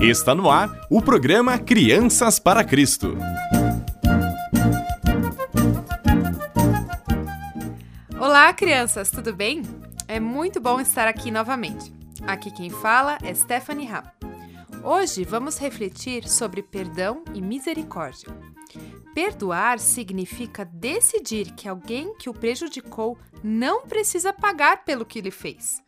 Está no ar o programa Crianças para Cristo. Olá, crianças, tudo bem? É muito bom estar aqui novamente. Aqui quem fala é Stephanie Rapp. Hoje vamos refletir sobre perdão e misericórdia. Perdoar significa decidir que alguém que o prejudicou não precisa pagar pelo que ele fez.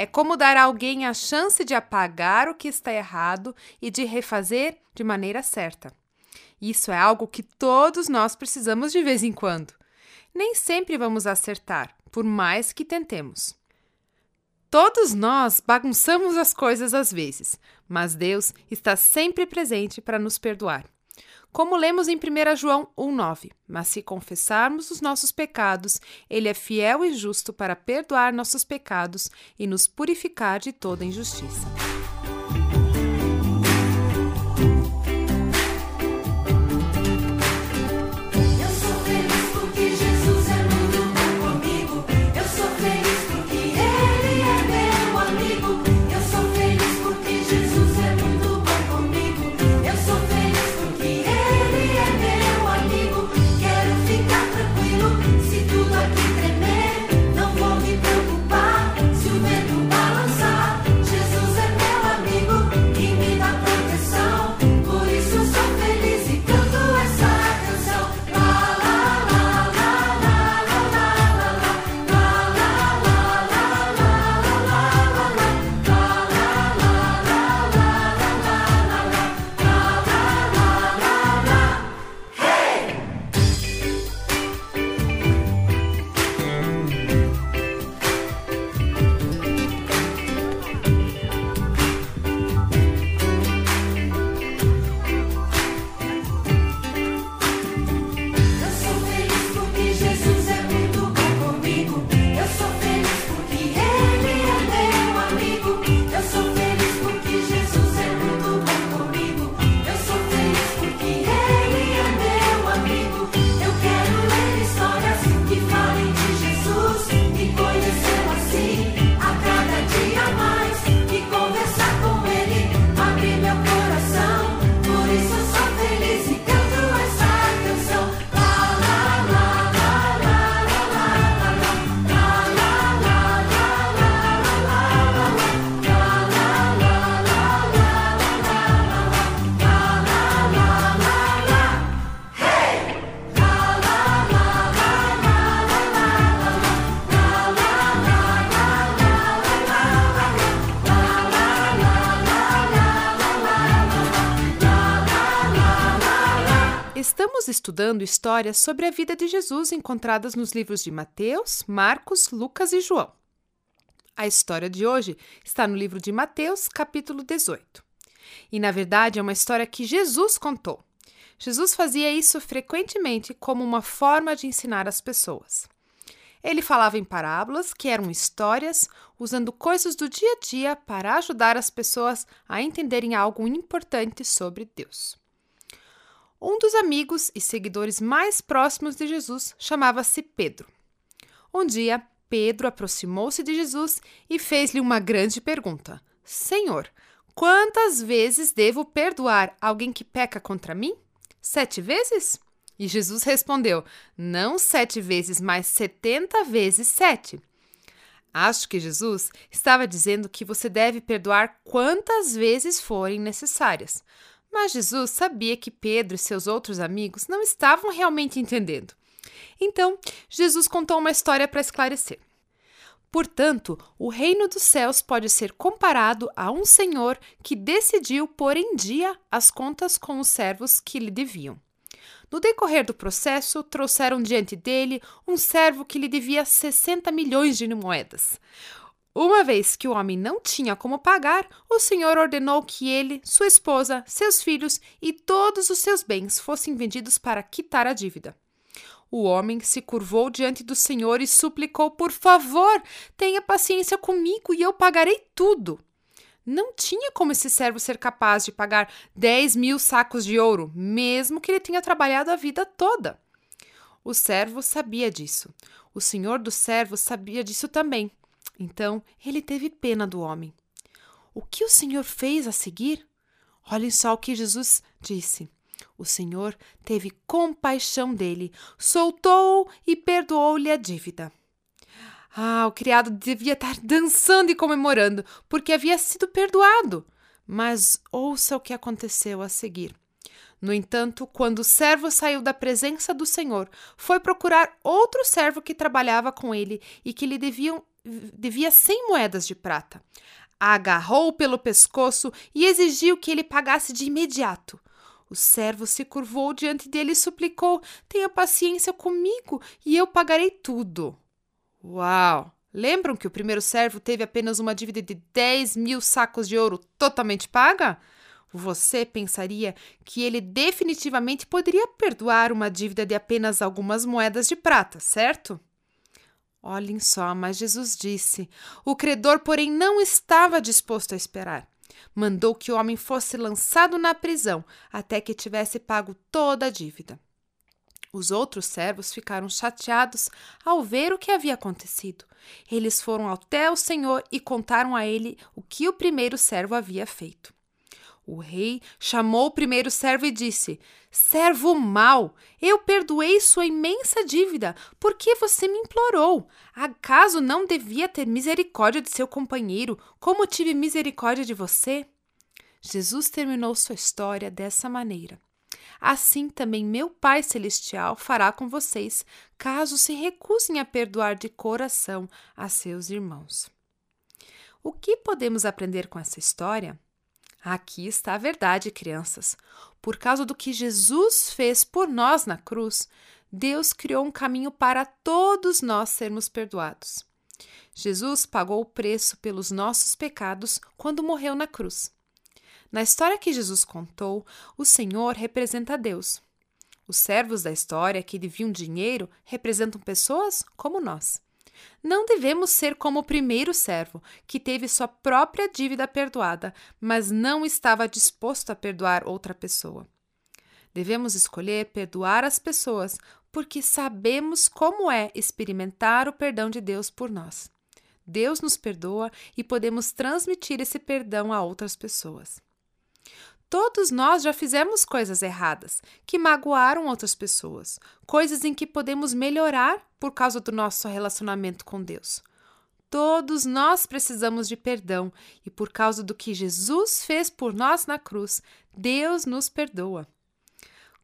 É como dar a alguém a chance de apagar o que está errado e de refazer de maneira certa. Isso é algo que todos nós precisamos de vez em quando. Nem sempre vamos acertar, por mais que tentemos. Todos nós bagunçamos as coisas às vezes, mas Deus está sempre presente para nos perdoar. Como lemos em 1 João 1,9: Mas se confessarmos os nossos pecados, Ele é fiel e justo para perdoar nossos pecados e nos purificar de toda injustiça. Estudando histórias sobre a vida de Jesus encontradas nos livros de Mateus, Marcos, Lucas e João. A história de hoje está no livro de Mateus, capítulo 18. E, na verdade, é uma história que Jesus contou. Jesus fazia isso frequentemente como uma forma de ensinar as pessoas. Ele falava em parábolas, que eram histórias, usando coisas do dia a dia para ajudar as pessoas a entenderem algo importante sobre Deus. Um dos amigos e seguidores mais próximos de Jesus chamava-se Pedro. Um dia, Pedro aproximou-se de Jesus e fez-lhe uma grande pergunta: Senhor, quantas vezes devo perdoar alguém que peca contra mim? Sete vezes? E Jesus respondeu: Não sete vezes, mas setenta vezes sete. Acho que Jesus estava dizendo que você deve perdoar quantas vezes forem necessárias. Mas Jesus sabia que Pedro e seus outros amigos não estavam realmente entendendo. Então, Jesus contou uma história para esclarecer. Portanto, o reino dos céus pode ser comparado a um senhor que decidiu pôr em dia as contas com os servos que lhe deviam. No decorrer do processo, trouxeram diante dele um servo que lhe devia 60 milhões de moedas. Uma vez que o homem não tinha como pagar, o Senhor ordenou que ele, sua esposa, seus filhos e todos os seus bens fossem vendidos para quitar a dívida. O homem se curvou diante do Senhor e suplicou: Por favor, tenha paciência comigo e eu pagarei tudo. Não tinha como esse servo ser capaz de pagar 10 mil sacos de ouro, mesmo que ele tenha trabalhado a vida toda. O servo sabia disso. O senhor do servo sabia disso também. Então ele teve pena do homem. O que o Senhor fez a seguir? Olhem só o que Jesus disse. O Senhor teve compaixão dele, soltou-o e perdoou-lhe a dívida. Ah, o criado devia estar dançando e comemorando, porque havia sido perdoado. Mas ouça o que aconteceu a seguir. No entanto, quando o servo saiu da presença do Senhor, foi procurar outro servo que trabalhava com ele e que lhe deviam, devia cem moedas de prata. Agarrou-o pelo pescoço e exigiu que ele pagasse de imediato. O servo se curvou diante dele e suplicou: Tenha paciência comigo e eu pagarei tudo. Uau! Lembram que o primeiro servo teve apenas uma dívida de 10 mil sacos de ouro totalmente paga? Você pensaria que ele definitivamente poderia perdoar uma dívida de apenas algumas moedas de prata, certo? Olhem só, mas Jesus disse: O credor, porém, não estava disposto a esperar. Mandou que o homem fosse lançado na prisão até que tivesse pago toda a dívida. Os outros servos ficaram chateados ao ver o que havia acontecido. Eles foram até o Senhor e contaram a ele o que o primeiro servo havia feito. O rei chamou o primeiro servo e disse: Servo mau, eu perdoei sua imensa dívida, porque você me implorou. Acaso não devia ter misericórdia de seu companheiro, como tive misericórdia de você? Jesus terminou sua história dessa maneira. Assim também meu Pai Celestial fará com vocês, caso se recusem a perdoar de coração a seus irmãos. O que podemos aprender com essa história? Aqui está a verdade, crianças. Por causa do que Jesus fez por nós na cruz, Deus criou um caminho para todos nós sermos perdoados. Jesus pagou o preço pelos nossos pecados quando morreu na cruz. Na história que Jesus contou, o Senhor representa Deus. Os servos da história que deviam dinheiro representam pessoas como nós. Não devemos ser como o primeiro servo, que teve sua própria dívida perdoada, mas não estava disposto a perdoar outra pessoa. Devemos escolher perdoar as pessoas porque sabemos como é experimentar o perdão de Deus por nós. Deus nos perdoa e podemos transmitir esse perdão a outras pessoas. Todos nós já fizemos coisas erradas que magoaram outras pessoas, coisas em que podemos melhorar por causa do nosso relacionamento com Deus. Todos nós precisamos de perdão e por causa do que Jesus fez por nós na cruz, Deus nos perdoa.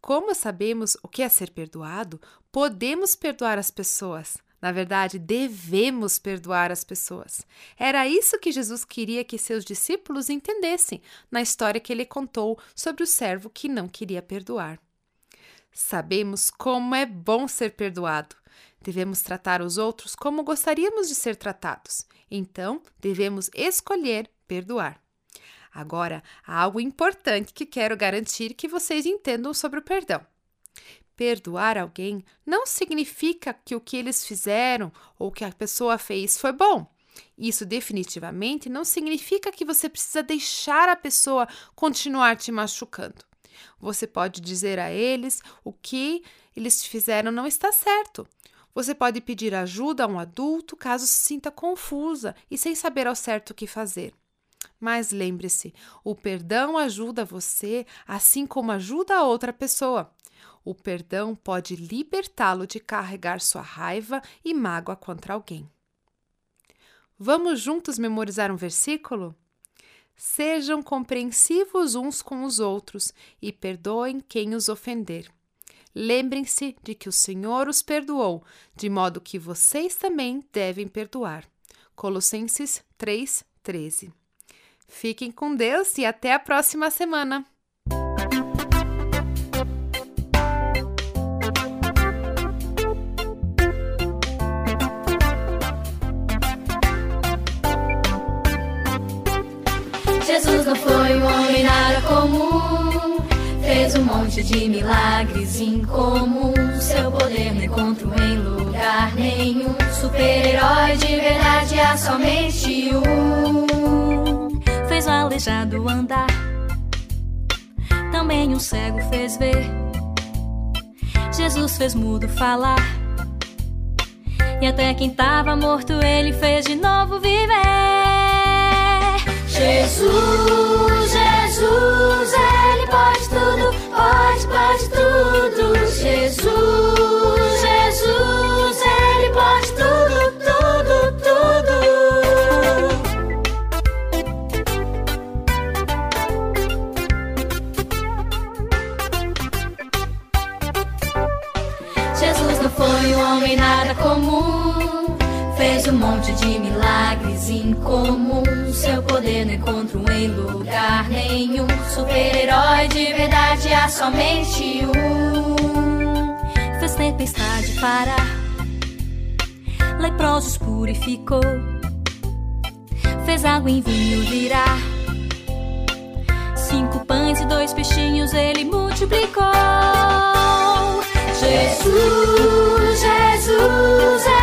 Como sabemos o que é ser perdoado, podemos perdoar as pessoas. Na verdade, devemos perdoar as pessoas. Era isso que Jesus queria que seus discípulos entendessem na história que ele contou sobre o servo que não queria perdoar. Sabemos como é bom ser perdoado. Devemos tratar os outros como gostaríamos de ser tratados. Então, devemos escolher perdoar. Agora, há algo importante que quero garantir que vocês entendam sobre o perdão. Perdoar alguém não significa que o que eles fizeram ou que a pessoa fez foi bom. Isso definitivamente não significa que você precisa deixar a pessoa continuar te machucando. Você pode dizer a eles o que eles fizeram não está certo. Você pode pedir ajuda a um adulto caso se sinta confusa e sem saber ao certo o que fazer. Mas lembre-se, o perdão ajuda você assim como ajuda a outra pessoa. O perdão pode libertá-lo de carregar sua raiva e mágoa contra alguém. Vamos juntos memorizar um versículo? Sejam compreensivos uns com os outros e perdoem quem os ofender. Lembrem-se de que o Senhor os perdoou, de modo que vocês também devem perdoar. Colossenses 3:13. Fiquem com Deus e até a próxima semana. Jesus não foi um homem nada comum. Fez um monte de milagres incomuns. Seu poder não encontro em lugar nenhum. Super-herói de verdade há somente um. Fez o aleijado andar. Também um cego fez ver. Jesus fez mudo falar. E até quem tava morto ele fez de novo viver. Foi um homem nada comum. Fez um monte de milagres incomuns. Seu poder não encontro em lugar nenhum. Super-herói de verdade há somente um. Fez tempestade parar, leprosos purificou, fez água em vinho virar. Cinco pães e dois peixinhos ele multiplicou. Jésus, Jésus, Jésus.